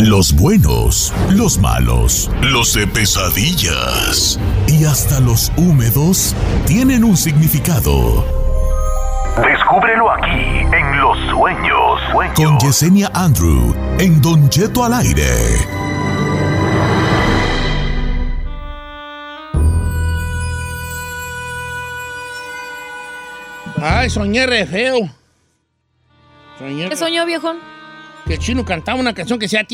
Los buenos, los malos, los de pesadillas y hasta los húmedos tienen un significado. Descúbrelo aquí en Los Sueños. Con Yesenia Andrew en Don Cheto al aire. Ay, soñé re feo. Soñé ¿Qué soñó, viejo? Que el chino cantaba una canción que decía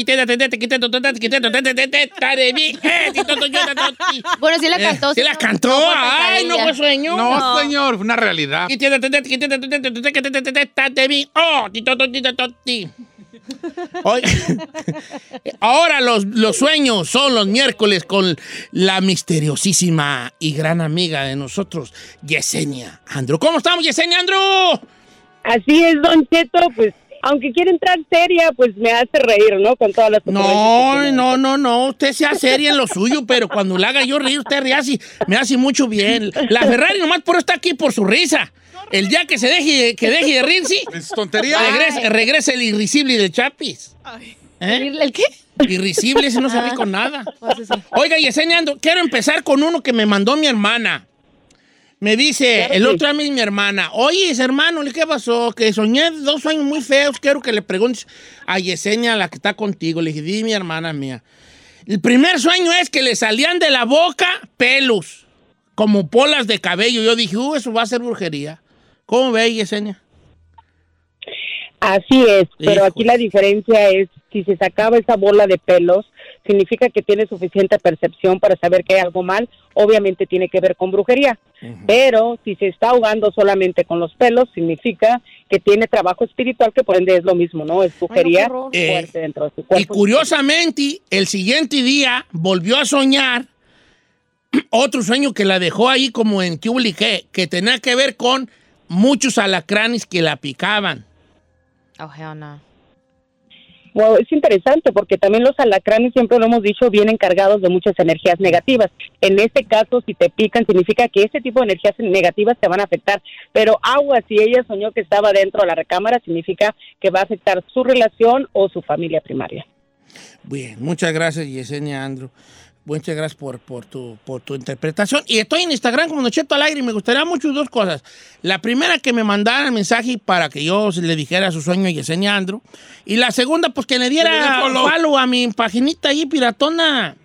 Bueno, sí la cantó. ¿Sí la cantó? Ay, no fue sueño. No, señor, fue una realidad. Ahora los, los sueños son los miércoles con la misteriosísima y gran amiga de nosotros, Yesenia Andrew. ¿Cómo estamos, Yesenia Andrew? Así es, Don Cheto, pues aunque quiere entrar seria, pues me hace reír, ¿no? Con todas las No, no, no, no. Usted sea seria en lo suyo, pero cuando la haga yo reír, usted ríe así, me hace mucho bien. La Ferrari nomás por está aquí por su risa. El día que se deje, que deje de reír, sí. Es tontería. Regresa, regresa el irrisible del Chapis. ¿Eh? ¿El qué? Irrisible, ese no se ríe con nada. Oiga, Yesenia, Ando, quiero empezar con uno que me mandó mi hermana. Me dice, el otro me dice mi hermana, oye, hermano, ¿qué pasó? Que soñé dos sueños muy feos, quiero que le preguntes a Yesenia, la que está contigo. Le dije, di mi hermana mía. El primer sueño es que le salían de la boca pelos, como polas de cabello. Yo dije, uh, eso va a ser brujería. ¿Cómo ve, Yesenia? Así es, pero aquí la diferencia es si se sacaba esa bola de pelos, significa que tiene suficiente percepción para saber que hay algo mal, obviamente tiene que ver con brujería. Pero si se está ahogando solamente con los pelos, significa que tiene trabajo espiritual, que por ende es lo mismo, ¿no? Es brujería horror. fuerte dentro de su Y cuerpo. curiosamente, el siguiente día volvió a soñar otro sueño que la dejó ahí como en que, que tenía que ver con muchos alacranes que la picaban. Oh, hell no. Es interesante porque también los alacranes, siempre lo hemos dicho, vienen cargados de muchas energías negativas. En este caso, si te pican, significa que ese tipo de energías negativas te van a afectar. Pero agua, si ella soñó que estaba dentro de la recámara, significa que va a afectar su relación o su familia primaria. Bien, muchas gracias, Yesenia Andrew. Muchas gracias por, por, tu, por tu interpretación. Y estoy en Instagram como Nocheto al aire y me gustaría mucho dos cosas. La primera, que me mandaran mensaje para que yo le dijera su sueño a Yesenia Andrew. Y la segunda, pues que le diera follow. a mi paginita ahí, piratona.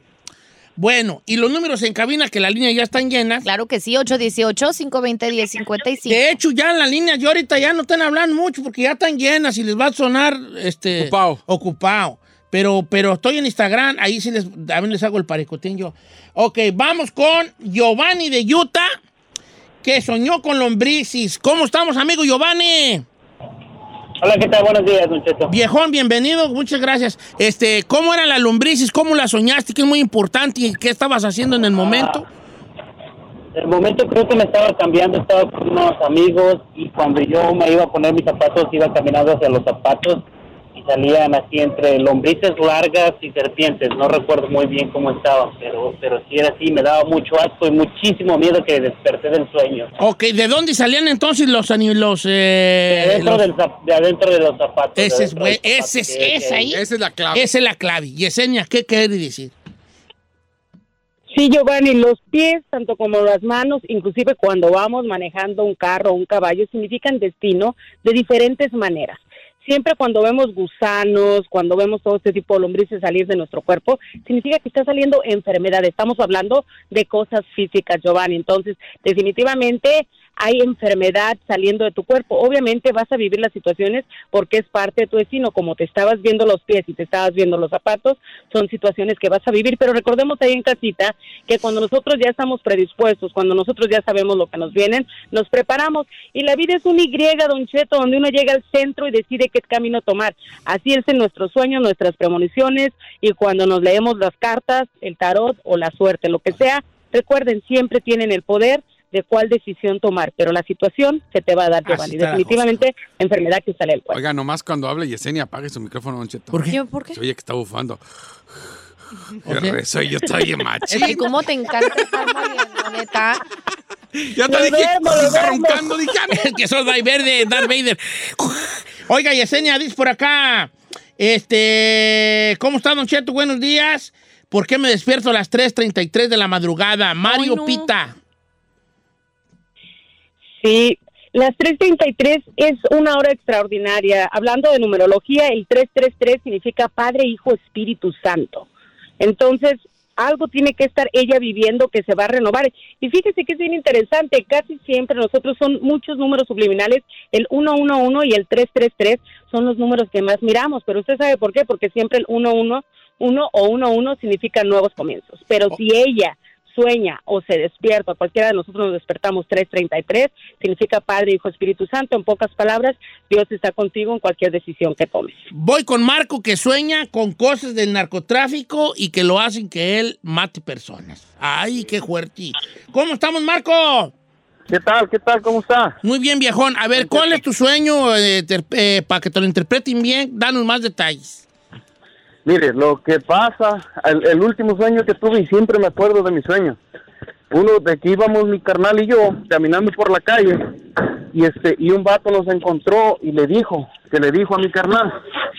Bueno, y los números en cabina, que las líneas ya están llenas. Claro que sí, 818-520-1055. De hecho, ya en las líneas, yo ahorita ya no están hablando mucho porque ya están llenas y les va a sonar este, Ocupado. ocupado. Pero, pero estoy en Instagram, ahí sí les, también les hago el paricotín yo. Ok, vamos con Giovanni de Utah, que soñó con lombrices. ¿Cómo estamos, amigo Giovanni? Hola, ¿qué tal? Buenos días, Cheto. Viejón, bienvenido, muchas gracias. Este, ¿Cómo eran las lombrices? ¿Cómo las soñaste? Que es muy importante. ¿Y ¿Qué estabas haciendo en el momento? El momento creo que me estaba cambiando, estaba con unos amigos y cuando yo me iba a poner mis zapatos, iba caminando hacia los zapatos salían así entre lombrices largas y serpientes. No recuerdo muy bien cómo estaban, pero, pero sí era así, me daba mucho asco y muchísimo miedo que desperté del sueño. Ok, ¿de dónde salían entonces los... ani- los, De eh, adentro, los- del zap- de adentro de los zapatos. de Ese es, adentro del bue- zapato ese es, que ese ahí. Esa es la clave. Esa es la clave. Yesenia, ¿qué quiere decir? Sí, Giovanni, los pies, tanto como las manos, inclusive cuando vamos manejando un carro o un caballo, significan destino de diferentes maneras. Siempre cuando vemos gusanos, cuando vemos todo este tipo de lombrices salir de nuestro cuerpo, significa que está saliendo enfermedad. Estamos hablando de cosas físicas, Giovanni. Entonces, definitivamente hay enfermedad saliendo de tu cuerpo. Obviamente vas a vivir las situaciones porque es parte de tu destino. Como te estabas viendo los pies y te estabas viendo los zapatos, son situaciones que vas a vivir. Pero recordemos ahí en casita que cuando nosotros ya estamos predispuestos, cuando nosotros ya sabemos lo que nos vienen, nos preparamos. Y la vida es un Y, Don Cheto, donde uno llega al centro y decide qué camino tomar. Así es en nuestros sueños, nuestras premoniciones y cuando nos leemos las cartas, el tarot o la suerte, lo que sea. Recuerden, siempre tienen el poder de cuál decisión tomar, pero la situación se te va a dar, Giovanni. Definitivamente, enfermedad que sale del cuerpo. Oiga, nomás cuando hable Yesenia, apague su micrófono, Don Cheto. ¿Por qué? ¿Yo por qué? Se oye que está bufando. ¿Por Qué qué? rezo, yo estoy bien Es machín. que cómo te encanta estar neta. Ya te Lo dije, está roncando, dije, ah, que sos Vader, Darth Vader. Oiga, Yesenia, dice por acá. Este, ¿cómo está, Don Cheto? Buenos días. ¿Por qué me despierto a las 3.33 de la madrugada? Mario no. Pita. Sí, las 3.33 es una hora extraordinaria. Hablando de numerología, el 333 significa Padre, Hijo, Espíritu Santo. Entonces, algo tiene que estar ella viviendo que se va a renovar. Y fíjese que es bien interesante, casi siempre nosotros son muchos números subliminales, el 111 y el 333 son los números que más miramos, pero usted sabe por qué, porque siempre el 111 uno o 11 significa nuevos comienzos. Pero si ella sueña o se despierta, cualquiera de nosotros nos despertamos 333, significa Padre, Hijo, Espíritu Santo. En pocas palabras, Dios está contigo en cualquier decisión que tomes. Voy con Marco que sueña con cosas del narcotráfico y que lo hacen que él mate personas. Ay, qué fuerte. ¿Cómo estamos, Marco? ¿Qué tal? ¿Qué tal? ¿Cómo está? Muy bien, viejón. A ver, ¿cuál es tu sueño eh, eh, para que te lo interpreten bien? Danos más detalles. Mire, lo que pasa, el, el último sueño que tuve y siempre me acuerdo de mi sueño. Uno de que íbamos mi carnal y yo caminando por la calle y este y un vato nos encontró y le dijo, que le dijo a mi carnal,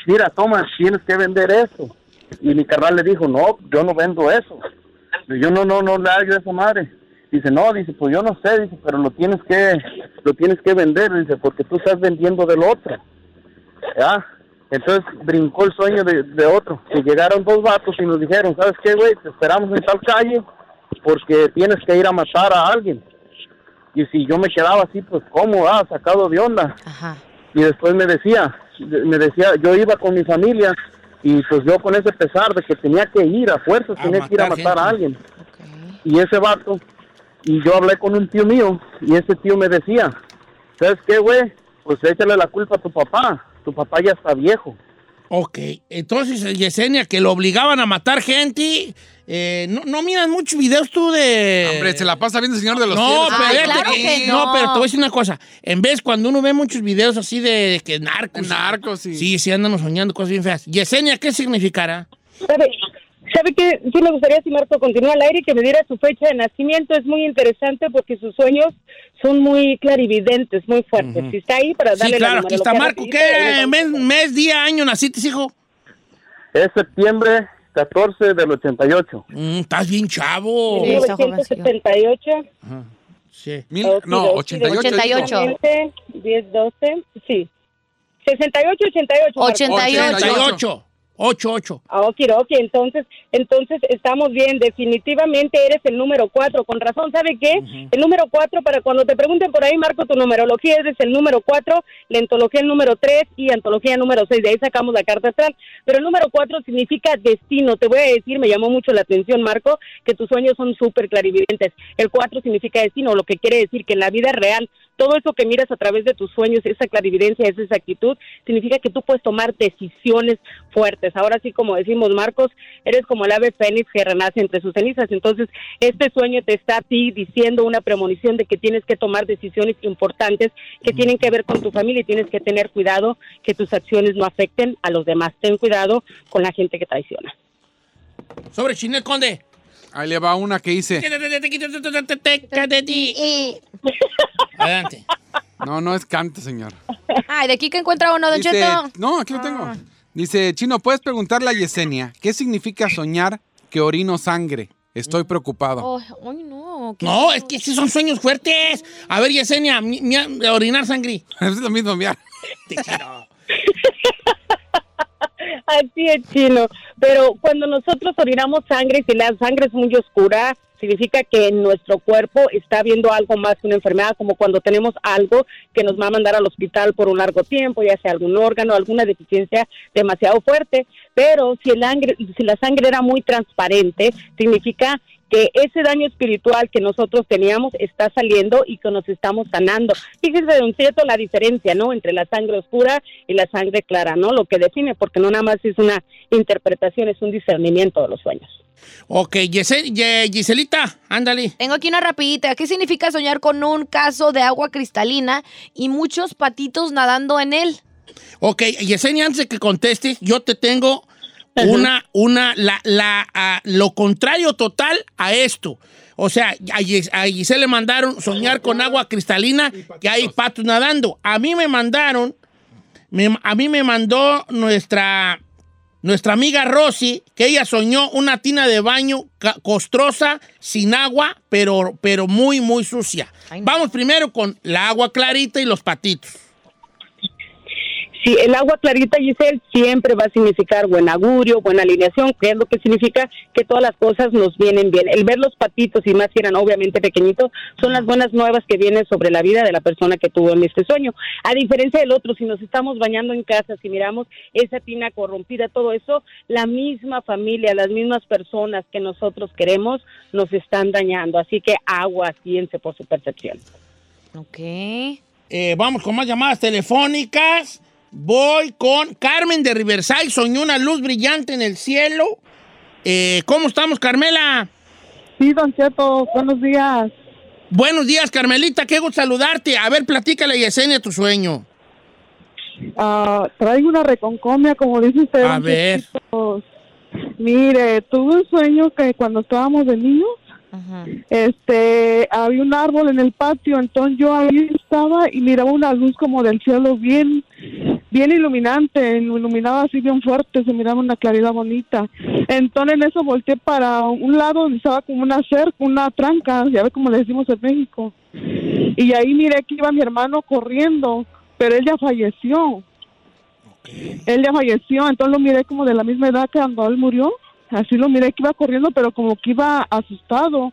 mira, toma, tienes que vender eso. Y mi carnal le dijo, no, yo no vendo eso. Yo no, no, no le hago esa madre. Dice, no, dice, pues yo no sé, dice, pero lo tienes que, lo tienes que vender, dice, porque tú estás vendiendo del otro. ¿Ya? Entonces brincó el sueño de, de otro, que llegaron dos vatos y nos dijeron, ¿sabes qué, güey? Te esperamos en tal calle porque tienes que ir a matar a alguien. Y si yo me quedaba así, pues, ¿cómo? Ah, sacado de onda. Ajá. Y después me decía, me decía, yo iba con mi familia y pues yo con ese pesar de que tenía que ir a fuerzas, A tenía que ir a matar a alguien. Y ese vato, y yo hablé con un tío mío y ese tío me decía, ¿sabes qué, güey? Pues échale la culpa a tu papá, tu papá ya está viejo. Ok, entonces, eh, Yesenia, que lo obligaban a matar gente. eh, no, no miras muchos videos tú de. Hombre, se la pasa viendo el Señor de los No, Cielos. pero, Ay, fíjate claro que- que no, no. pero te voy a decir una cosa. En vez, cuando uno ve muchos videos así de, de que narcos. Narcos, sí. Sí, sí, andan soñando cosas bien feas. Yesenia, ¿qué significará? ¿Sabe, ¿Sabe qué? Sí me gustaría, si Marco continúa al aire, y que me diera su fecha de nacimiento. Es muy interesante porque sus sueños son muy clarividentes, muy fuertes. Si está ahí para darle Sí, claro, la aquí está Marco. rapidito, ¿Qué mes, mes, día, año naciste, hijo? Es septiembre 14 del 88. Mm, estás bien chavo. Sí, está 1978. Sí. Mil- no, ok, 88. 88. dijo. 10, 12, sí. 68, 88. Marco. 88. 88. 88. Ah, okidoki, entonces, entonces estamos bien, definitivamente eres el número cuatro, con razón, ¿sabe qué? El número cuatro, para cuando te pregunten por ahí, Marco, tu numerología eres el número cuatro, la antología el número tres y antología número seis, de ahí sacamos la carta astral, pero el número cuatro significa destino, te voy a decir, me llamó mucho la atención, Marco, que tus sueños son súper clarividentes, el cuatro significa destino, lo que quiere decir que en la vida real, todo eso que miras a través de tus sueños, esa clarividencia, esa exactitud, significa que tú puedes tomar decisiones fuertes. Ahora sí, como decimos, Marcos, eres como el ave fénix que renace entre sus cenizas. Entonces, este sueño te está a ti diciendo una premonición de que tienes que tomar decisiones importantes que tienen que ver con tu familia y tienes que tener cuidado que tus acciones no afecten a los demás. Ten cuidado con la gente que traiciona. Sobre Chinel Conde. Ahí le va una que dice. Adelante. No, no es canto, señor. Ay, de aquí que encuentra uno, Don Dice, Cheto. no, aquí lo tengo. Dice, Chino, ¿puedes preguntarle a Yesenia qué significa soñar que orino sangre? Estoy preocupado. Ay, ay, no. ¿qué No, es es que sí son sueños fuertes. A ver, Yesenia, mi- mi- orinar sangre. es lo mismo, mira. Te quiero. Así es, chino. Pero cuando nosotros orinamos sangre, si la sangre es muy oscura, significa que en nuestro cuerpo está viendo algo más que una enfermedad, como cuando tenemos algo que nos va a mandar al hospital por un largo tiempo, ya sea algún órgano, alguna deficiencia demasiado fuerte. Pero si, el sangre, si la sangre era muy transparente, significa que ese daño espiritual que nosotros teníamos está saliendo y que nos estamos sanando. Fíjense, don Cierto, la diferencia, ¿no? Entre la sangre oscura y la sangre clara, ¿no? Lo que define, porque no nada más es una interpretación, es un discernimiento de los sueños. Ok, Ye- Giselita, ándale. Tengo aquí una rapidita. ¿Qué significa soñar con un caso de agua cristalina y muchos patitos nadando en él? Ok, Yesenia, antes de que contestes, yo te tengo una, una, la, la, a- lo contrario total a esto. O sea, a, Gis- a Giselle le mandaron soñar con agua cristalina que hay patos nadando. A mí me mandaron Me- a mí me mandó nuestra, nuestra amiga Rosy que ella soñó una tina de baño costrosa, sin agua, pero, pero muy, muy sucia. Vamos primero con la agua clarita y los patitos. Sí, el agua clarita, Giselle, siempre va a significar buen augurio, buena alineación, que es lo que significa que todas las cosas nos vienen bien. El ver los patitos, y más si eran obviamente pequeñitos, son las buenas nuevas que vienen sobre la vida de la persona que tuvo en este sueño. A diferencia del otro, si nos estamos bañando en casa, si miramos esa tina corrompida, todo eso, la misma familia, las mismas personas que nosotros queremos, nos están dañando. Así que agua, piense por su percepción. Ok. Eh, vamos con más llamadas telefónicas. Voy con Carmen de Riverside. Soñó una luz brillante en el cielo. Eh, ¿Cómo estamos, Carmela? Sí, Don Cheto, buenos días. Buenos días, Carmelita. Qué gusto saludarte. A ver, platícale, Yesenia, tu sueño. Ah, traigo una reconcomia, como dice usted. A ver. Mire, tuve un sueño que cuando estábamos de niños, Ajá. este, había un árbol en el patio, entonces yo ahí estaba y miraba una luz como del cielo bien, bien iluminante, iluminaba así bien fuerte, se miraba una claridad bonita. Entonces en eso volteé para un lado donde estaba como una cerca, una tranca, ya ve como le decimos en México. Y ahí miré que iba mi hermano corriendo, pero él ya falleció. Él ya falleció, entonces lo miré como de la misma edad que cuando él murió. Así lo miré que iba corriendo, pero como que iba asustado,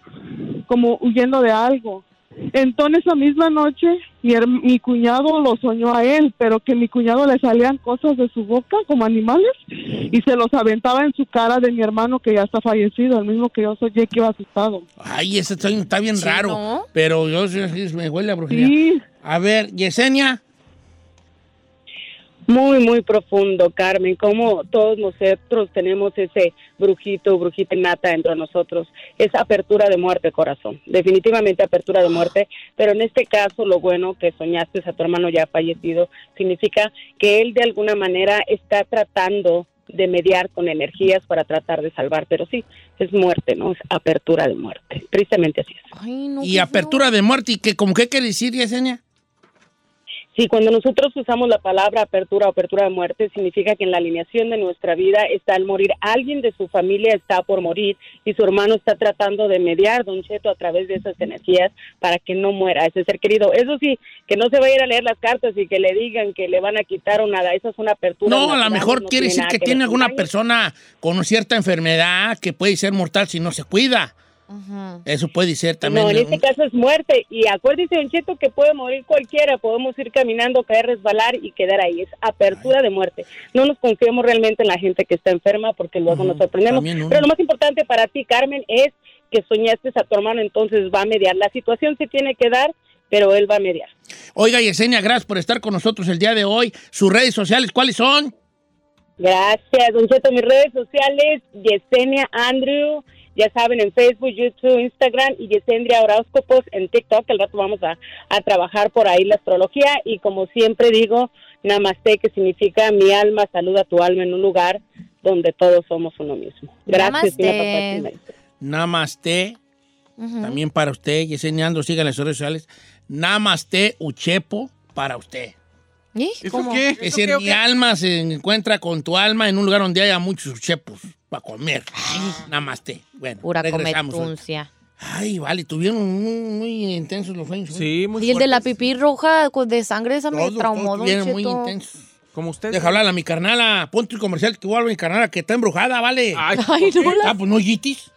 como huyendo de algo. Entonces esa misma noche mi, mi cuñado lo soñó a él, pero que mi cuñado le salían cosas de su boca como animales y se los aventaba en su cara de mi hermano que ya está fallecido, el mismo que yo soñé que iba asustado. Ay, ese sueño está bien Sí, raro. ¿no? Pero yo sí- sí me huele a brujería. Sí, A ver, Yesenia. Muy, muy profundo, Carmen, como todos nosotros tenemos ese brujito, brujita innata dentro de nosotros, es apertura de muerte, corazón, definitivamente apertura de muerte, pero en este caso lo bueno que soñaste a tu hermano ya fallecido significa que él de alguna manera está tratando de mediar con energías para tratar de salvar, pero sí, es muerte, ¿no? Es apertura de muerte, tristemente así es. Ay, no. Y apertura de muerte. ¿Y qué, como qué quiere decir, Yesenia? Sí, cuando nosotros usamos la palabra apertura o apertura de muerte, significa que en la alineación de nuestra vida está el morir. Alguien de su familia está por morir y su hermano está tratando de mediar, Don Cheto, a través de esas energías para que no muera ese ser querido. Eso sí, que no se vaya a ir a leer las cartas y que le digan que le van a quitar o nada. Esa es una apertura. No, a lo mejor no quiere decir que ver tiene alguna persona con cierta enfermedad que puede ser mortal si no se cuida. Ajá. Eso puede ser también. No, en este un- caso es muerte. Y acuérdese, Don Cheto, que puede morir cualquiera. Podemos ir caminando, caer, resbalar y quedar ahí. Es apertura de muerte. No nos confiemos realmente en la gente que está enferma porque luego nos sorprendemos. Pero lo más importante para ti, Carmen, es que soñaste a tu hermano, entonces va a mediar. La situación se tiene que dar, pero él va a mediar. Oiga, Yesenia, gracias por estar con nosotros el día de hoy. ¿Sus redes sociales cuáles son? Gracias, Don Cheto. Mis redes sociales, Yesenia Andrew. Ya saben, en Facebook, YouTube, Instagram y Yesendria Horóscopos en TikTok. El rato vamos a, a trabajar por ahí la astrología. Y como siempre digo, Namaste, que significa mi alma saluda a tu alma en un lugar donde todos somos uno mismo. Gracias, Namaste. Namaste. Ujú. También para usted, Yesenia Ando, sigan las redes sociales. Namaste Uchepo para usted. ¿Y? ¿Eso ¿Cómo? qué? Es ¿Eso decir, mi qué? alma se encuentra con tu alma en un lugar donde haya muchos uchepos para comer. Namaste. Bueno, Pura regresamos. cometuncia. Ay, vale, tuvieron muy, muy intensos los sueños. ¿eh? Sí, muy Y el de la pipí roja con- de sangre, esa me traumó, estuvieron muy intensos. Como usted. Deja hablar a mi carnala. Ponte el comercial que voy a mi carnala que está embrujada, ¿vale? Ay, Ay, no, la- Ah, pues no, Yitis.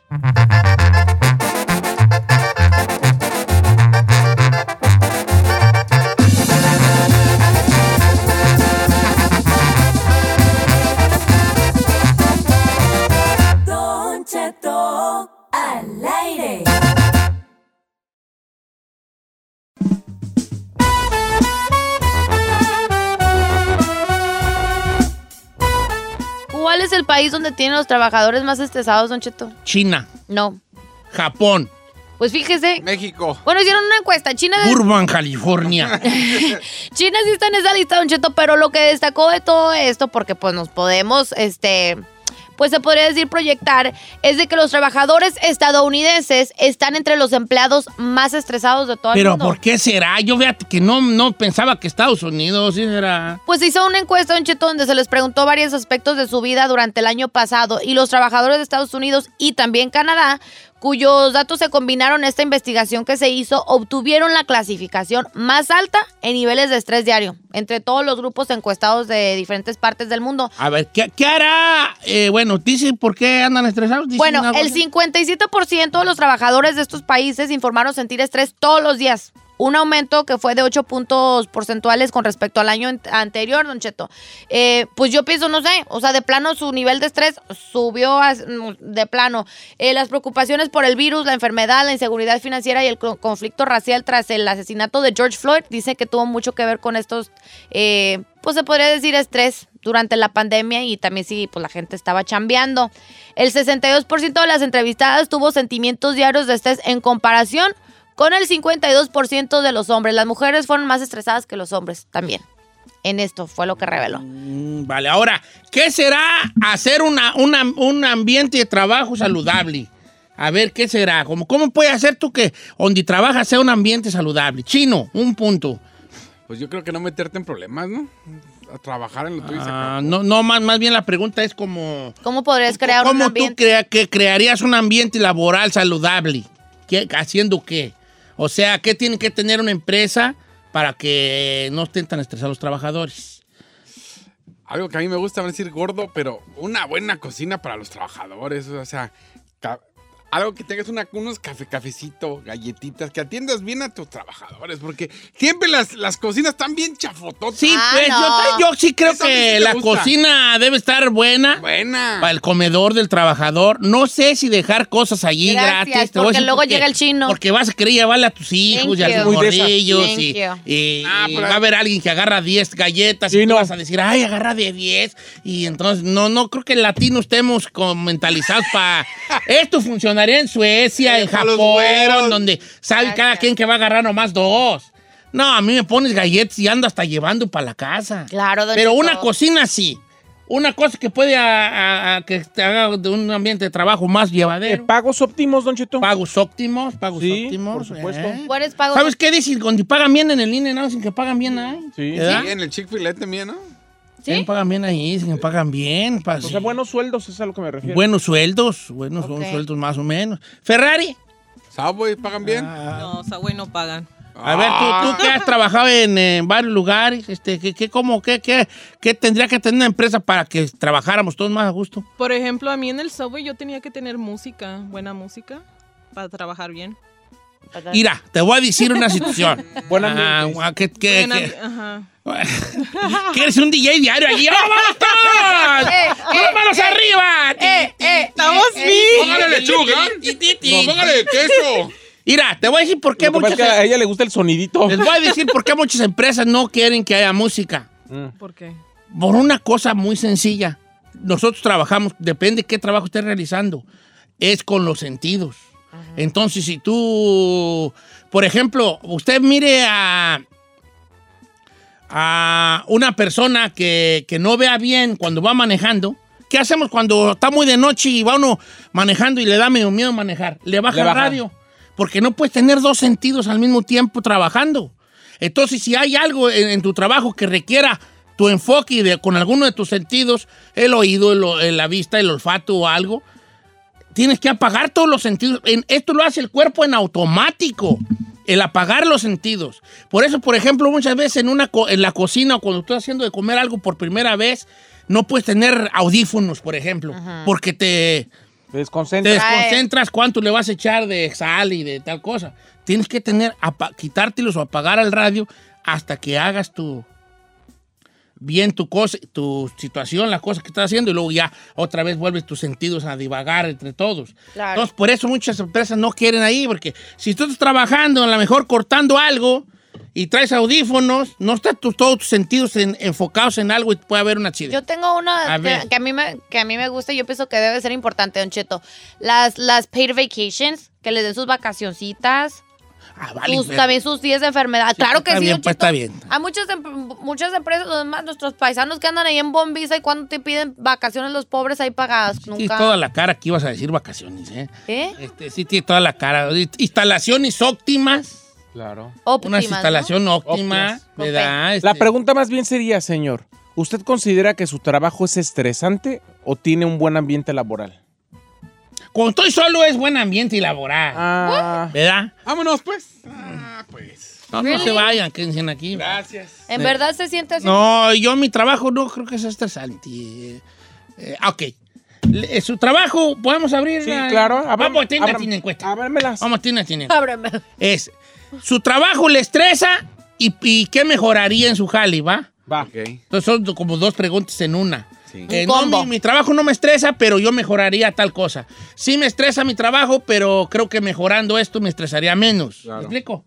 ¿Cuál es el país donde tienen los trabajadores más estresados, Don Cheto? China, No. Japón, Pues fíjese. México. Bueno, hicieron una encuesta. China, Burbank, California. China sí está en esa lista, Don Cheto, pero lo que destacó de todo esto, porque pues nos podemos, este, pues se podría decir proyectar, es de que los trabajadores estadounidenses están entre los empleados más estresados de todo el Pero mundo. ¿por qué será? Yo fíjate que no, no pensaba que Estados Unidos sí era... Pues se hizo una encuesta en Cheto donde se les preguntó varios aspectos de su vida durante el año pasado y los trabajadores de Estados Unidos y también Canadá, cuyos datos se combinaron en esta investigación que se hizo, obtuvieron la clasificación más alta en niveles de estrés diario entre todos los grupos encuestados de diferentes partes del mundo. A ver, ¿qué, qué hará? Eh, bueno, dice por qué andan estresados. ¿Dicen Bueno, el así? 57% de los trabajadores de estos países informaron sentir estrés todos los días. Un aumento que fue de 8 puntos porcentuales con respecto al año ant- anterior, Don Cheto. Eh, pues yo pienso, no sé, o sea, de plano su nivel de estrés subió a- de plano. Eh, las preocupaciones por el virus, la enfermedad, la inseguridad financiera y el co- conflicto racial tras el asesinato de George Floyd, dice que tuvo mucho que ver con estos, eh, pues se podría decir estrés durante la pandemia y también sí, pues la gente estaba chambeando. El 62% de las entrevistadas tuvo sentimientos diarios de estrés en comparación con el 52% de los hombres. Las mujeres fueron más estresadas que los hombres también. En esto fue lo que reveló. Mm, Vale, ahora, ¿qué será hacer una, una- un ambiente de trabajo saludable? A ver, ¿qué será? ¿Cómo, ¿Cómo puede hacer tú que donde trabajas sea un ambiente saludable? Chino, un punto. Pues yo creo que no meterte en problemas, ¿no? A trabajar en lo tuyo Ah, no, no más, más bien la pregunta es como... ¿Cómo podrías crear un ¿Cómo tú ambiente? crea- que crearías un ambiente laboral saludable? ¿Qué- ¿Haciendo qué? O sea, ¿qué tiene que tener una empresa para que no estén tan estresados los trabajadores? Algo que a mí me gusta decir gordo, pero una buena cocina para los trabajadores. O sea, algo que tengas una, unos café, cafecito, galletitas, que atiendas bien a tus trabajadores, porque siempre las, las cocinas están bien chafototas. Sí, Ah, pues no. yo, yo sí creo Eso que sí la gusta. cocina debe estar buena. Buena. Para el comedor del trabajador. No sé si dejar cosas allí Gracias, gratis. porque luego por qué. llega el chino. Porque vas a querer llevarle a tus hijos y a Thank tus morrillos. Thank Y, y- Ah, y va a haber alguien que agarra 10 galletas y tú no. vas a decir, ay, agarra de 10. Y entonces, no, no creo que el latino estemos mentalizados para... Esto en Suecia, en Japón, donde sabe Gracias. cada quien que va a agarrar nomás dos. No, a mí me pones galletas y ando hasta llevando para la casa. Claro, don Pero una cocina sí. Una cosa que puede a- a- a que te haga de un ambiente de trabajo más Eh, llevadero. pagos óptimos, Don Cheto. Pagos óptimos, pagos Sí, óptimos. por supuesto. ¿eh? ¿Cuáles pagos? ¿Sabes qué dicen? Cuando pagan bien en el INE, no dicen que pagan bien ahí. Sí. Sí, en el Chick-fil-A también, ¿no? ¿Sí? Dicen pagan bien ahí, dicen que pagan bien. pa- O sea, buenos sueldos, es a lo que me refiero. buenos sueldos, buenos son Ok. sueldos más o menos. Ferrari. Subway, ¿pagan bien? No, Subway no pagan. A ver, tú, tú que has trabajado en, eh, varios lugares, este, ¿qué, qué, cómo, qué, qué, qué tendría que tener una empresa para que trabajáramos todos más a gusto? Por ejemplo, a mí en el Subway yo tenía que tener música, buena música, para trabajar bien. Mira, te voy a decir una situación. Ah, ah, que, que- Buena- que- Ajá. que eres un DJ diario allí. ¡Vamos, vamos todos! Eh, ¡Con las manos arriba! eh, eh, ¡Estamos eh, bien! ¡Póngale lechuga! ¡No, póngale queso! Mira, te voy a decir por qué Lo que pasa muchas... es que a ella le gusta el sonidito. Les voy a decir por qué muchas empresas no quieren que haya música. ¿Por qué? Por una cosa muy sencilla. Nosotros trabajamos, depende de qué trabajo estés realizando, es con los sentidos. Entonces, si tú, por ejemplo, usted mire a, a una persona que, que no vea bien cuando va manejando, ¿qué hacemos cuando está muy de noche y va uno manejando y le da medio miedo manejar? Le baja Le el baja. radio, porque no puedes tener dos sentidos al mismo tiempo trabajando. Entonces, si hay algo en, en tu trabajo que requiera tu enfoque de- con alguno de tus sentidos, el oído, el la vista, el olfato o algo, tienes que apagar todos los sentidos. En- esto lo hace el cuerpo en automático, el apagar los sentidos. Por eso, por ejemplo, muchas veces en, una co- en la cocina o cuando estás haciendo de comer algo por primera vez, no puedes tener audífonos, por ejemplo, porque te, Te te desconcentra. desconcentras cuánto le vas a echar de sal y de tal cosa. Tienes que tener, apa- quitártelos o apagar al radio hasta que hagas tu bien tu cosa, tu situación, la cosa que estás haciendo y luego ya otra vez vuelves tus sentidos a divagar entre todos. Claro. Entonces, por eso muchas empresas no quieren ahí, porque si tú estás trabajando, a lo mejor cortando algo y traes audífonos, no están tus- todos tus sentidos en- enfocados en algo y puede haber un accidente. Yo tengo una A ver. que, que a mí me, que a mí me gusta y yo pienso que debe ser importante, Don Cheto. Las, las paid vacations, que les den sus vacacioncitas. Ah, vale, sus- pero- también sus días de enfermedad. claro que está sí, bien, pues está bien. Hay muchas, em- muchas empresas, además, nuestros paisanos que andan ahí en Bombisa y cuando te piden vacaciones los pobres ahí pagadas. Sí, Nunca. toda la cara que ibas a decir vacaciones, ¿eh? ¿Eh? Este, sí, tiene toda la cara. Instalaciones óptimas. Claro. Óptimas, Una ¿no? instalación óptima. ¿verdad? Este, La pregunta más bien sería, señor, ¿usted considera que su trabajo es estresante o tiene un buen ambiente laboral? Cuando estoy solo es buen ambiente y laboral. Ah, ¿Verdad? Vámonos, pues. Ah, pues. No, no se vayan, quédense aquí. Gracias. ¿En verdad se siente así? No, yo mi trabajo no creo que sea estresante. Eh, ok. Le- eh, Su trabajo, podemos abrir. sí, la- claro. Abram- Vamos tina encuesta. ábremelas. Vamos a tener una tina encuesta. Ábreme. Es, su trabajo le estresa y, y qué mejoraría en su jale, ¿va? Va. Entonces son como dos preguntas en una. Sí. Eh, no, mi, mi trabajo no me estresa, pero yo mejoraría tal cosa. Sí me estresa mi trabajo, pero creo que mejorando esto me estresaría menos. Claro. ¿Me explico?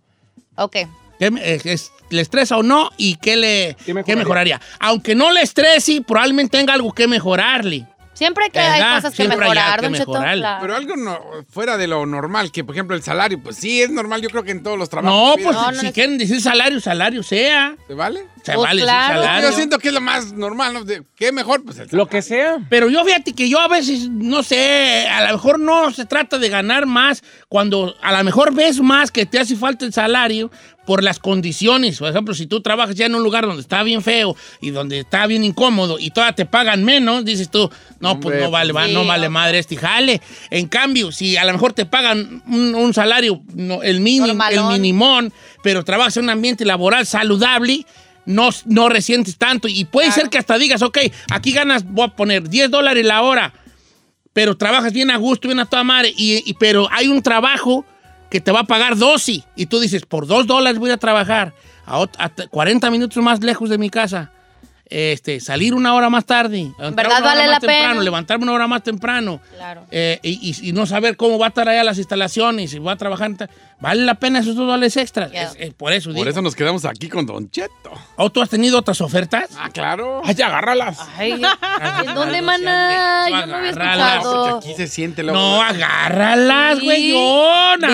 Ok. ¿Qué me- eh, es- ¿Le estresa o no? ¿Y qué, le, ¿Qué qué mejoraría? mejoraría? Aunque no le estrese, probablemente tenga algo que mejorarle. Siempre que hay cosas que Siempre mejorar, que Don Cheto. mejorarle. Claro. Pero algo no, fuera de lo normal, que por ejemplo el salario, pues sí, es normal, yo creo que en todos los trabajos. No, pues No, no si es- quieren decir salario, salario sea. ¿Se vale? O sea, Pues vale decir claro. salario. Yo siento que es lo más normal, ¿no? De- ¿Qué mejor? Pues el Lo que sea. Pero yo fíjate que yo a veces, no sé, a lo mejor no se trata de ganar más cuando a lo mejor ves más que te hace falta el salario por las condiciones. Por ejemplo, si tú trabajas ya en un lugar donde está bien feo y donde está bien incómodo y todavía te pagan menos, dices tú, no, pues no vale, va- sí, no vale madre este jale. En cambio, si a lo mejor te pagan un, un salario, no, el mínimo, el minimón, pero trabajas en un ambiente laboral saludable, no, no resientes tanto. Y puede ser que hasta digas, ok, aquí ganas, voy a poner 10 dólares la hora, pero trabajas bien a gusto, bien a toda madre, y, y- pero hay un trabajo que te va a pagar 12, y tú dices, por 2 dólares voy a trabajar a, ot- a t- 40 minutos más lejos de mi casa. Este, salir una hora más tarde, ¿Verdad una hora vale más la pena? levantarme una hora más temprano, Claro. eh, y, y- y no saber cómo va a estar allá las instalaciones, si va a trabajar, vale la pena esos dos dólares extras. Es- es por eso Por digo. eso nos quedamos aquí con Don Cheto. ¿O tú has tenido otras ofertas? Ah, claro. Ay, agárralas. Ay, ¿en dónde, maná? Yo no había Agárralas, escuchado. Aquí se siente lo. No, agárralas, Sí. güey,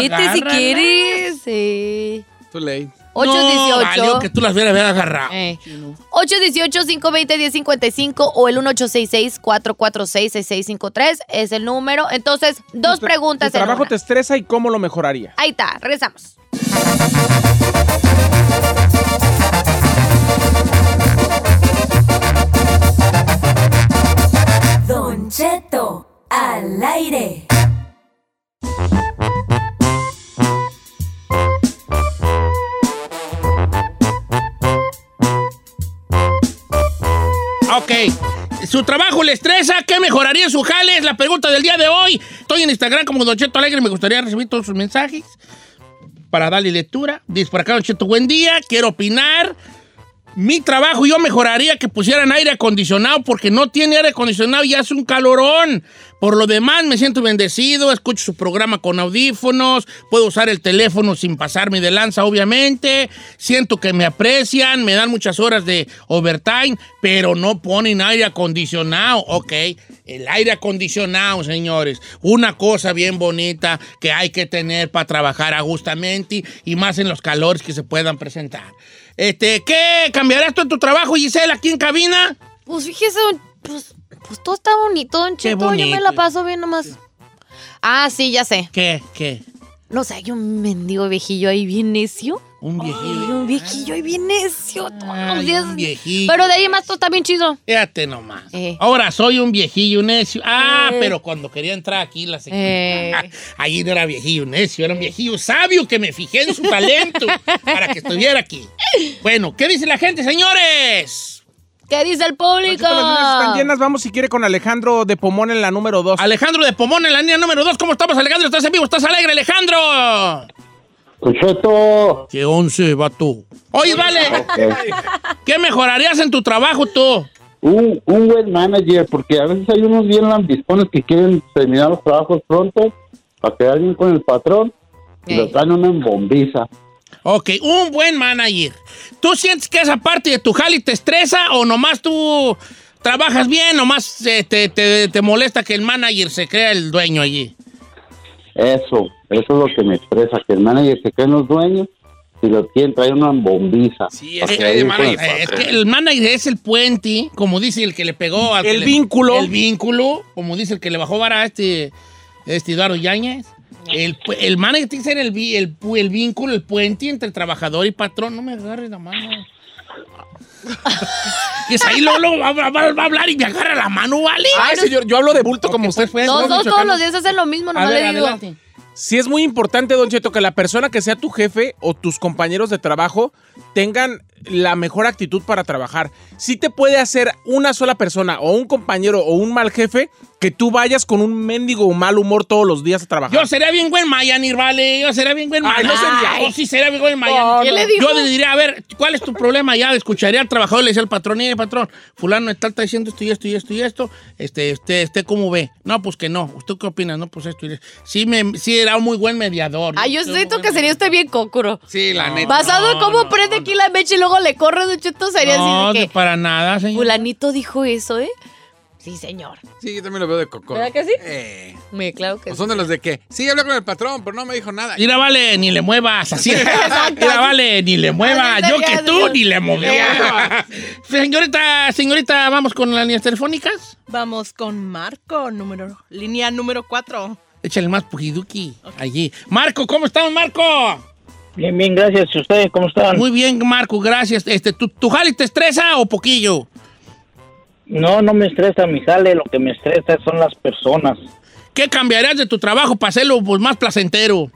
Vete si quieres. Sí. Too late. 818. No, valió que tú las hubieras agarrado. Eh. 818-520-1055 o el 1866-446-6653 es el número. Entonces, dos Tu- preguntas Tu en trabajo una. te estresa y cómo lo mejoraría. Ahí está, regresamos. Don Cheto al aire. Ok. ¿Su trabajo le estresa? ¿Qué mejoraría su jale? Es la pregunta del día de hoy. Estoy en Instagram como Don Cheto Alegre. Me gustaría recibir todos sus mensajes para darle lectura. Dice por acá, Don Cheto, buen día. Quiero opinar. Mi trabajo yo mejoraría que pusieran aire acondicionado porque no tiene aire acondicionado y hace un calorón. Por lo demás me siento bendecido, escucho su programa con audífonos, puedo usar el teléfono sin pasarme de lanza obviamente, siento que me aprecian, me dan muchas horas de overtime, pero no ponen aire acondicionado. Ok, el aire acondicionado, señores, una cosa bien bonita que hay que tener para trabajar a gustamente y más en los calores que se puedan presentar. Este, ¿qué? ¿Cambiarás tú en tu trabajo, Giselle, aquí en cabina? Pues fíjese, pues, pues todo está bonito, don Cheto. Yo me bonito. la paso bien nomás. Ah, sí, ya sé. ¿Qué? ¿Qué? No sé, hay un mendigo viejillo ahí bien necio. Un Ay, viejillo. un viejillo ahí bien necio todos Ay, los días. un viejillo. Pero de ahí más todo está bien chido. Fíjate nomás. Eh. Ahora soy un viejillo necio. Ah, Eh. pero cuando quería entrar aquí la Eh. Allí no era viejillo necio, era un viejillo sabio que me fijé en su talento para que estuviera aquí. Bueno, ¿qué dice la gente, señores? ¿Qué dice el público? Cheto, las líneas están llenas. Vamos, si quiere, con Alejandro de Pomón en la número 2. Alejandro de Pomón en la línea número 2. ¿Cómo estamos, Alejandro? ¿Estás en vivo? ¿Estás alegre, Alejandro? Concheto. ¿Qué once, vato? Oye, vale. ¿Qué mejorarías en tu trabajo tú? Un, un buen manager, porque a veces hay unos bien lambiscones que quieren terminar los trabajos pronto para quedar bien con el patrón y lo Ey. traen una en bombiza. Ok, un buen manager. ¿Tú sientes que esa parte de tu jali te estresa o nomás tú trabajas bien, nomás eh, te, te- te molesta que el manager se crea el dueño allí? Eso, eso es lo que me estresa, que el manager se creen los dueños y lo tienen, trae una bombiza. Sí, Es, que- eh, es que el manager es el puente, como dice el que le pegó al El le- vínculo. El vínculo, como dice el que le bajó vara a este, este Eduardo Yáñez. El, el manager tiene que ser el, el, el vínculo, el puente entre el trabajador y patrón. No me agarres la mano. Y es ahí luego, luego va, va- va a hablar y me agarra la mano, ¿vale? Ay, señor, yo hablo de bulto como usted. pues, Los dos todos los días hacen lo mismo, no A le ver, digo. adelante. Sí es muy importante, Don Cheto, que la persona que sea tu jefe o tus compañeros de trabajo tengan la mejor actitud para trabajar. Sí te puede hacer una sola persona o un compañero o un mal jefe que tú vayas con un mendigo o mal humor todos los días a trabajar. Yo sería bien buen Mayanir, vale. Yo sería bien buen Ay, Mayanir. no sería. Oh, sí, sería bien buen Mayanir. No, ¿Qué no. le dijo? Yo le diría, a ver, ¿cuál es tu problema? Ya escucharía al trabajador y le decía al patrón, y patrón, fulano está, está diciendo esto y esto y esto y esto. Este, este, este, ¿cómo ve? No, pues que no. ¿Usted qué opina? No, pues esto y esto. Sí, me, sí era un muy buen mediador. Ay, yo siento que sería usted bien cócuro. Sí, la neta. Basado en cómo prende aquí la mecha y luego le corre Don Cheto, sería No, así de que... para nada, señor. Fulanito dijo eso, ¿eh? Sí, señor. Sí, yo también lo veo de coco. ¿Verdad que sí? Eh. Me, claro que O sí. son de los de que, sí, hablé con el patrón, pero no me dijo nada. Mira, vale, ni le muevas. Así. Exacto. Mira, vale, ni le muevas. Yo que tú ni le movía. señorita, señorita, vamos con las líneas telefónicas. Vamos con Marco, número, línea número 4. Échale más pujiduki allí. Marco, ¿cómo estamos, Marco? Bien, bien, gracias. ¿Y ustedes cómo están? Muy bien, Marco, gracias. Este, ¿tu, tu jale te estresa o poquillo? No, no me estresa mi jale, lo que me estresa son las personas. ¿Qué cambiarías de tu trabajo para hacerlo pues, más placentero?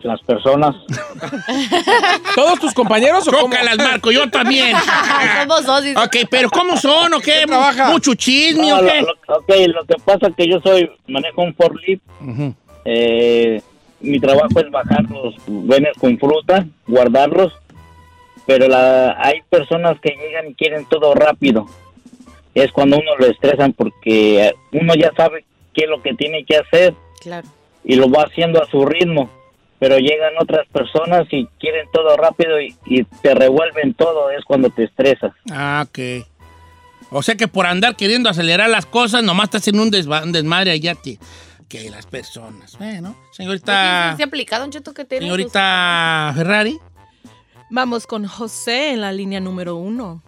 Las personas. ¿Todos tus compañeros o cómo? Chócalas, Marco, yo también. Somos socios. ok, pero ¿cómo son o qué? trabaja? ¿Mucho chisme No, o qué? lo- ok, lo que pasa es que yo soy, manejo un forklift. Ujú. Eh, mi trabajo es bajar los venes con fruta, guardarlos. Pero la, hay personas que llegan y quieren todo rápido. Es cuando uno lo estresan porque uno ya sabe qué es lo que tiene que hacer Claro. y lo va haciendo a su ritmo. Pero llegan otras personas y quieren todo rápido y, y te revuelven todo. Es cuando te estresas. Ah, ok. O sea que por andar queriendo acelerar las cosas, nomás estás en un, desva- un desmadre allá que, que las personas. Bueno, señorita, ¿Se ha aplicado, Don Cheto, que tiene? señorita Ferrari. Vamos con José en la línea número 1.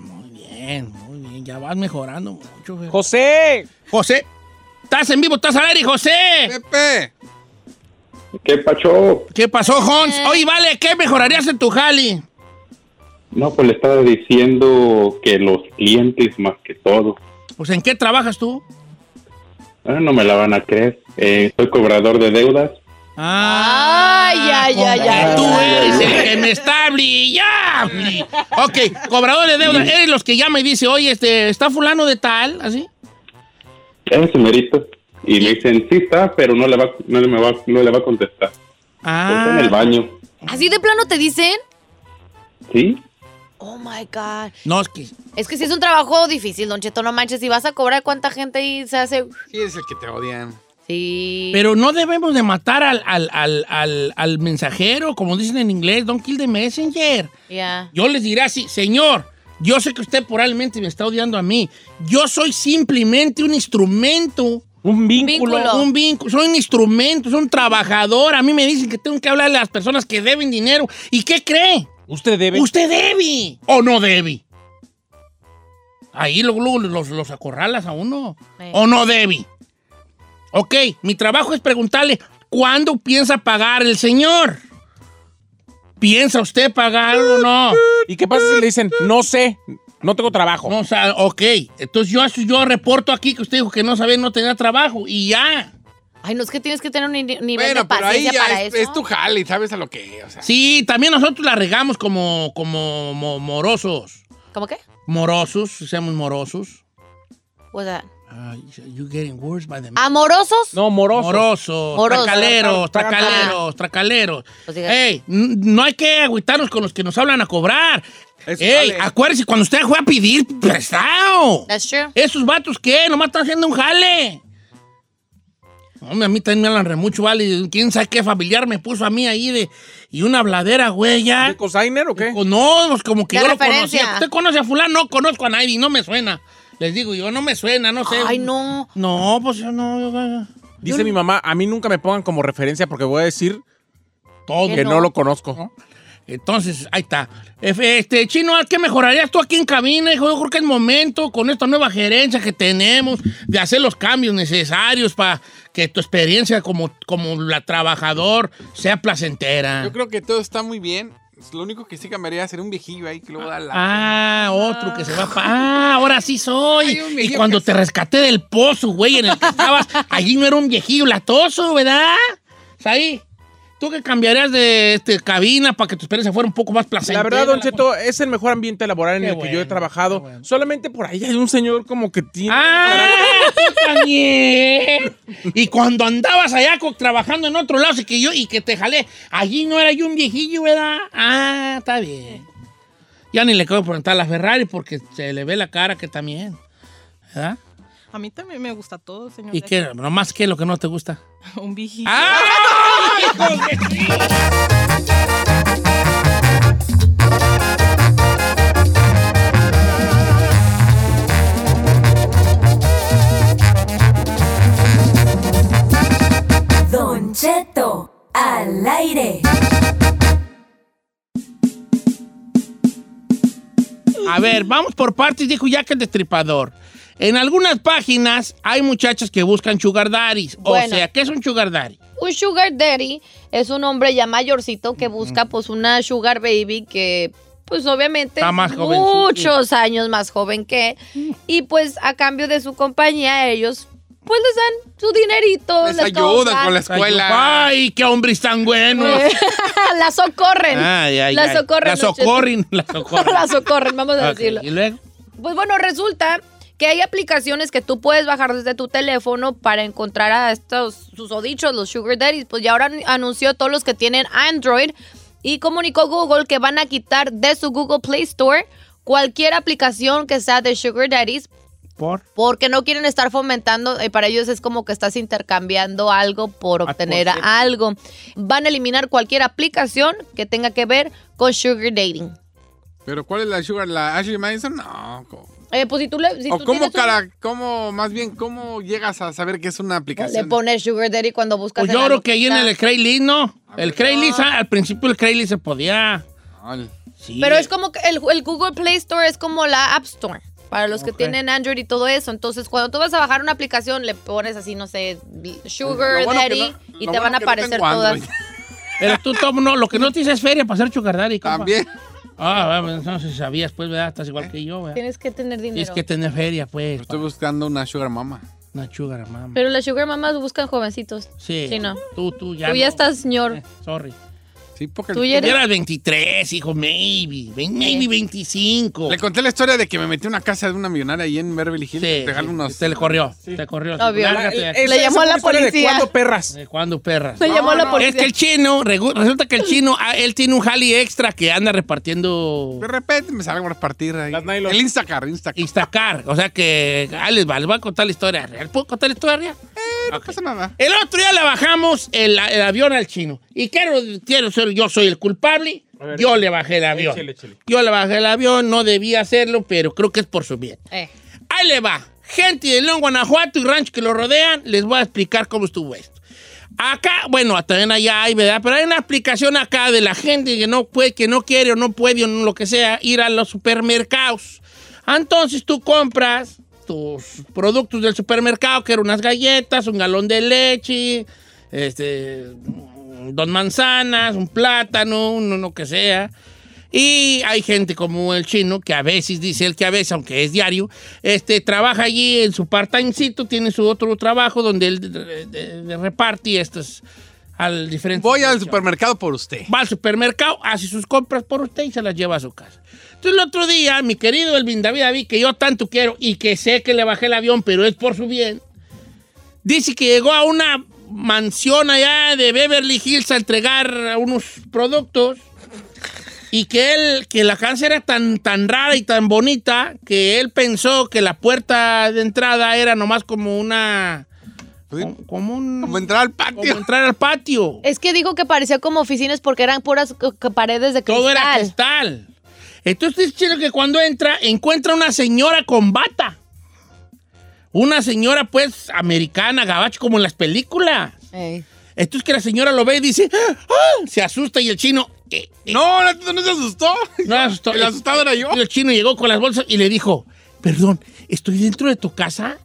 Muy bien, muy bien. Ya vas mejorando mucho. Fer. José. José, estás en vivo, estás al aire, José. Pepe. ¿Qué pacho? ¿Qué pasó, Hans? Eh. Oye, vale, ¿qué mejorarías en tu jali? No, pues le estaba diciendo que los clientes más que todo. Pues, ¿en qué trabajas tú? Ah, no me la van a creer. Eh, soy cobrador de deudas. Ah, Ay, ay, ay, ay, Tú eres el que me está brillando. Ok, cobrador de deuda. Eres los que llama y dice, oye, este, ¿está fulano de tal? ¿Así? Ese merito. Y me dicen, sí está, pero no le va, no le, me va, no le va a contestar. Está en el Ah. baño. ¿Así de plano te dicen? ¿Sí? Oh, my God. No, es que... Es que si es un trabajo difícil, Don Cheto, no manches. Si vas a cobrar, ¿cuánta gente ahí se hace...? Sí, es el que te odian. Sí. Pero no debemos de matar al, al, al, al, al mensajero, como dicen en inglés, don't kill the messenger. Ya. Yo les diré así, señor, yo sé que usted probablemente me está odiando a mí. Yo soy simplemente un instrumento. Un vínculo. Vínculo. Un vínculo, soy un instrumento, soy un trabajador. A mí me dicen que tengo que hablarle a las personas que deben dinero. ¿Y qué cree? Usted debe. Usted debe o no debe. Ahí luego, luego los, los acorralas a uno. Sí. ¿O no debe? Ok, mi trabajo es preguntarle, ¿cuándo piensa pagar el señor? ¿Piensa usted pagar o no? ¿Y qué pasa si le dicen, no sé, no tengo trabajo? No, o sea, ok. Entonces yo, yo reporto aquí que usted dijo que no sabía, no tenía trabajo y ya. Ay, no es que tienes que tener un ni- nivel Bueno, de pero ahí paciencia ya para es, eso. es tu jale, ¿sabes a lo que? O sea, Sí, también nosotros la regamos como, como mo- morosos. ¿Cómo qué? Morosos, seamos morosos. What's that? Ay, you getting worse by the ¿Amorosos? No, moroso. Morosos, Morosos. tracaleros, Tra- tra- tracaleros, tracaleros. Pues diga- Ey, n- no hay que agüitarnos con los que nos hablan a cobrar. Eso Ey, sale. acuérdese cuando usted fue a pedir prestado. That's true. ¿Esos vatos qué? Nomás están haciendo un jale. Hombre, a mí también me hablan re mucho, vale. ¿Quién sabe qué familiar me puso a mí ahí de... Y una bladera, güey, ya. ¿De cosigner o qué? No, pues como que yo referencia. lo conocía. ¿Usted conoce a fulano? No conozco a nadie, no me suena. Les digo yo, no me suena, no sé. Ay, no. No, pues yo no. yo- Dice mi mamá, a mí nunca me pongan como referencia porque voy a decir Todo. que no, lo conozco. Entonces, ahí está. Este, Chino, ¿qué mejorarías tú aquí en cabina? Hijo, Yo creo que es momento, con esta nueva gerencia que tenemos, de hacer los cambios necesarios para que tu experiencia como, como la trabajador sea placentera. Yo creo que todo está muy bien. Lo único que sí cambiaría sería un viejillo ahí que luego da la. Ah, otro que se va pa- Ah, ahora sí soy. Y cuando te rescaté del pozo, güey, en el que estabas, allí no era un viejillo latoso, ¿verdad? Ahí. ¿Tú qué cambiarías de este, cabina para que tu experiencia fuera un poco más placentera? La verdad, Don Cheto, es el mejor ambiente laboral en Qué el que yo he bueno, trabajado. Solamente por ahí hay un señor como que tiene... ¡Ah! Y cuando andabas allá trabajando en otro lado y que yo y que te jalé, allí no era yo un viejillo, ¿verdad? Ah, está bien. Ya ni le quiero preguntar a la Ferrari porque se le ve la cara que también. ¿Verdad? A mí también me gusta todo, señor. ¿Y qué? ¿Nomás qué es lo que no te gusta? Un viejito. ¡Ah! Don Cheto al aire. A ver, vamos por partes, dijo Jack el Destripador. En algunas páginas hay muchachas que buscan sugar daddies. O sea, ¿qué es un sugar daddy? Un sugar daddy es un hombre ya mayorcito que busca pues una sugar baby que pues obviamente Está es más jovencito. muchos años más joven que y pues a cambio de su compañía ellos pues les dan su dinerito. Les les ayudan con la escuela. ¡Ay, qué hombres tan buenos! la socorren. Ay, ay, la ay. socorren. La socorren, la socorren. la socorren, vamos a Ok, decirlo. ¿Y luego? Pues bueno, resulta que hay aplicaciones que tú puedes bajar desde tu teléfono para encontrar a estos susodichos, los sugar daddies. Pues ya ahora an- anunció todos los que tienen Android y comunicó Google que van a quitar de su Google Play Store cualquier aplicación que sea de sugar daddies ¿Por? porque no quieren estar fomentando, eh, para ellos es como que estás intercambiando algo por obtener por cierto. algo. Van a eliminar cualquier aplicación que tenga que ver con sugar dating. Pero ¿cuál es la sugar? ¿La Ashley Madison? No. Eh, pues si tú le... si ¿O tú cómo, tienes un- cara, cómo, más bien, cómo llegas a saber que es una Le aplicación? pones Sugar Daddy cuando buscas. Pues yo creo que ahí en el Craigslist, ¿no? El Craigslist, ah, al principio el Craigslist se podía. Ay, Sí. Pero es como que el, el Google Play Store es como la App Store. Para los que tienen Android y todo eso. Entonces, cuando tú vas a bajar una aplicación, le pones así, no sé, Sugar bueno Daddy no- y te bueno van a no aparecer todas. Android. Pero tú, Tom, no, lo que no te dice es feria para hacer sugar daddy, compa. También. Ah, bueno, no sé si sabías, pues, ¿verdad? Estás igual que yo, ¿verdad? Tienes que tener dinero. Tienes que tener feria, pues. Estoy buscando una sugar mama. Una sugar, mamá. Pero las Sugar Mamas buscan jovencitos. Sí. Sí, no. Tú, tú ya. Tú ya no. estás, señor. Eh, sorry. Sí, porque Tú ya eres- Era 23, hijo, maybe. Maybe 25. le conté la historia de que me metí a una casa de una millonaria ahí en Beverly Hills. Sí, sí, unos... te le corrió. Te corrió. Obvio. Lárgate de aquí. Esa- Le llamó a la historia de policía. cuándo, perras? ¿De cuándo, perras? Me llamó la no, policía. Es que el chino, resulta que el chino, ah, él tiene un jali extra que anda repartiendo De repente me salgo a repartir ahí. El Instacar, Instacar. Instacar. O sea que, ahí les va, les voy a contar la historia real. ¿Puedo contar la historia real? No Ok. pasa nada. El otro día le bajamos el, el avión al chino. Y quiero, quiero ser, yo soy el culpable. Ver. yo le bajé el avión. Échale, échale. Yo le bajé el avión, no debía hacerlo, pero creo que es por su bien. Eh. Ahí le va. Gente de León, Guanajuato y rancho que lo rodean, les voy a explicar cómo estuvo esto. Acá, bueno, también allá hay, ¿verdad? Pero hay una explicación acá de la gente que no puede, que no quiere o no puede o no lo que sea, ir a los supermercados. Entonces tú compras tus productos del supermercado, que eran unas galletas, un galón de leche, este, dos manzanas, un plátano, un lo que sea. Y hay gente como el chino, que a veces, dice él que a veces, aunque es diario, este, trabaja allí en su part-timecito, tiene su otro trabajo donde él reparte estos al diferente. Voy al supermercado por usted. Va al supermercado, hace sus compras por usted y se las lleva a su casa. Entonces el otro día, mi querido Elvin David David, que yo tanto quiero y que sé que le bajé el avión, pero es por su bien, dice que llegó a una mansión allá de Beverly Hills a entregar unos productos y que él, que la casa era tan, tan rara y tan bonita que él pensó que la puerta de entrada era nomás como una... Sí, Como, como un... Como entrar al como patio. entrar al patio. Es que digo que parecía como oficinas porque eran puras paredes de cristal. Todo era cristal. Entonces dice Chino que cuando entra, encuentra una señora con bata. Una señora, pues, americana, gabacho, como en las películas. Entonces que la señora lo ve y dice, "Ah, ah", se asusta y el chino... eh, eh, No, no, no se asustó. no se asustó. El asustado era yo. Y el chino llegó con las bolsas y le dijo, perdón, ¿estoy dentro de tu casa?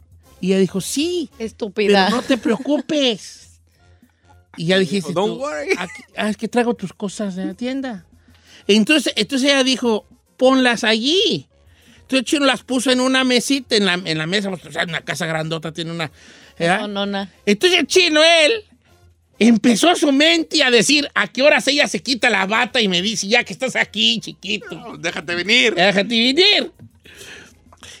Y ella dijo, sí, Estúpida. pero no te preocupes. Y ya dijiste, Don't tú, worry. "Aquí- ah, es que traigo tus cosas de la tienda. Entonces, entonces ella dijo, ponlas allí. Entonces el chino las puso en una mesita, en la, en la mesa, o sea, una casa grandota tiene una... No, no, no. Entonces el chino, él, empezó su mente a decir a qué horas ella se quita la bata y me dice, ya que estás aquí, chiquito. Déjate venir. Déjate venir.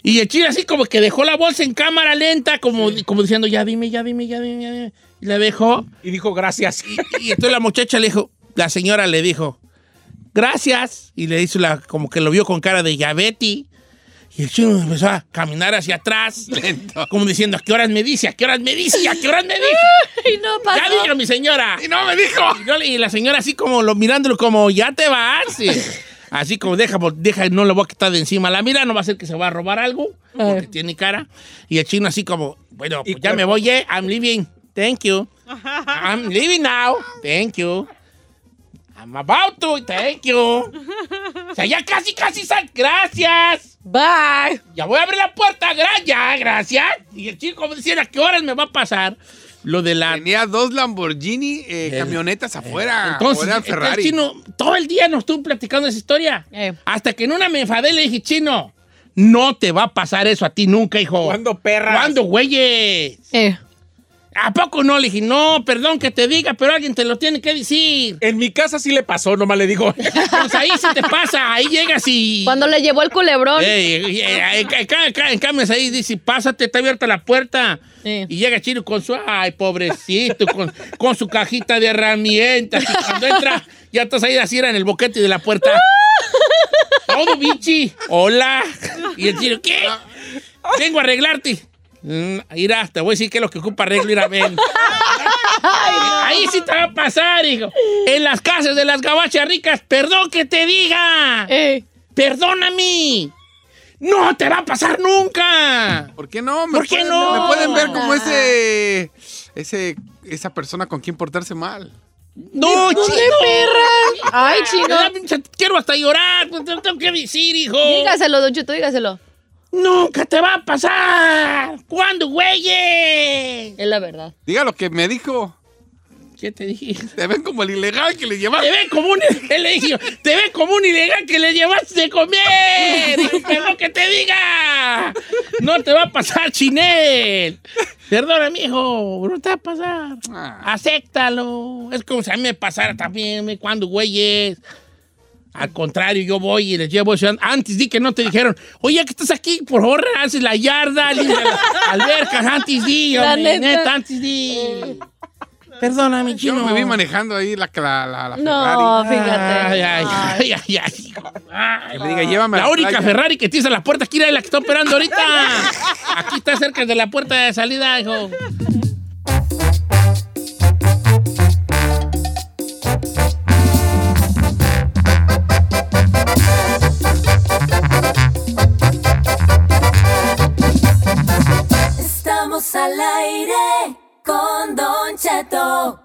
Y el chino así como que dejó la bolsa en cámara lenta, como, como diciendo, ya dime, ya dime, ya dime, ya dime. Y la dejó. Y dijo gracias. Y entonces la muchacha le dijo, la señora le dijo, gracias. Y le hizo la, como que lo vio con cara de Yabeti. Y el chino empezó a caminar hacia atrás, como diciendo, ¿a qué horas me dice? ¿A qué horas me dice? ¿A qué horas me dice? Y no pasó. Ya diga mi señora. Y no me dijo. Y, yo y la señora así como lo, mirándolo como, ya te vas. Así como, deja, deja, no le voy a quitar de encima la mira, no va a ser que se va a robar algo, porque tiene cara. Y el chino así como, bueno, pues ya me voy, eh, I'm leaving. Thank you. I'm leaving now. Thank you. I'm about to. Thank you. O sea, ya casi, casi sal. Gracias. Bye. Ya voy a abrir la puerta. Gra- ya, gracias. Y el chico como decía, ¿a qué horas me va a pasar? Lo de la... Tenía dos Lamborghini eh, camionetas afuera. Entonces, este chino todo el día nos estuvo platicando esa historia. Eh. Hasta que en una me enfadé y le dije, chino, no te va a pasar eso a ti nunca, hijo. ¿Cuándo, perras? ¿Cuándo, güeyes? Eh. ¿A poco no? Le dije, no, perdón que te diga, pero alguien te lo tiene que decir. En mi casa sí le pasó, nomás le digo. Pues ahí sí te pasa, ahí llegas y... Cuando le llevó el culebrón. Ey, ey, ey, en ca- ca- en cambio, ahí dice, pásate, está abierta la puerta. Sí. Y llega Chino con su, ay, pobrecito, con, con su cajita de herramientas. Y cuando entra, ya estás ahí así era en el boquete de la puerta. Todo bichi. Hola. Y el Chino, ¿qué? Vengo a arreglarte. Mm, Mira, te voy a decir qué es lo que ocupa arreglo, ir a ver. Ahí sí te va a pasar, hijo. En las casas de las gabachas ricas, perdón que te diga. Eh. Perdóname. No te va a pasar nunca. ¿Por qué no? Me ¿Por qué pueden- no? Me pueden ver como ese, ese, esa persona con quien portarse mal. No, chino. perra! Ay, chino. Quiero hasta llorar. pues, Te tengo que decir, hijo. Dígaselo, Don Cheto, dígaselo. Nunca te va a pasar. ¿Cuándo, güeyes? Es la verdad. Diga lo que me dijo. ¿Qué te dije? Te ven como el ilegal que le llevaba. Te ve como un, él le dijo, te ve como un ilegal que le llevaste de comer. Perdón que te diga. No te va a pasar, Chinel. Perdona, mijo, no te va a pasar. Ah. Acéptalo. Es como si a mí me pasara también, me cuando, güeyes. Al contrario, yo voy y les llevo eso. Antes di que no te dijeron, oye, que estás aquí, por favor, haces la yarda, limpia las albercas, antes di, La hombre, neta. neta, antes di. Perdona, mi Yo chino. me vi manejando ahí la, la, la, la No, Ferrari. fíjate. Ay, ay, ay, ay, ay. Que me diga, llévame a La la única playa. Ferrari que tienes en la puerta, aquí era la que está operando ahorita. Aquí está cerca de la puerta de salida, hijo. Estamos al aire con Don Cheto.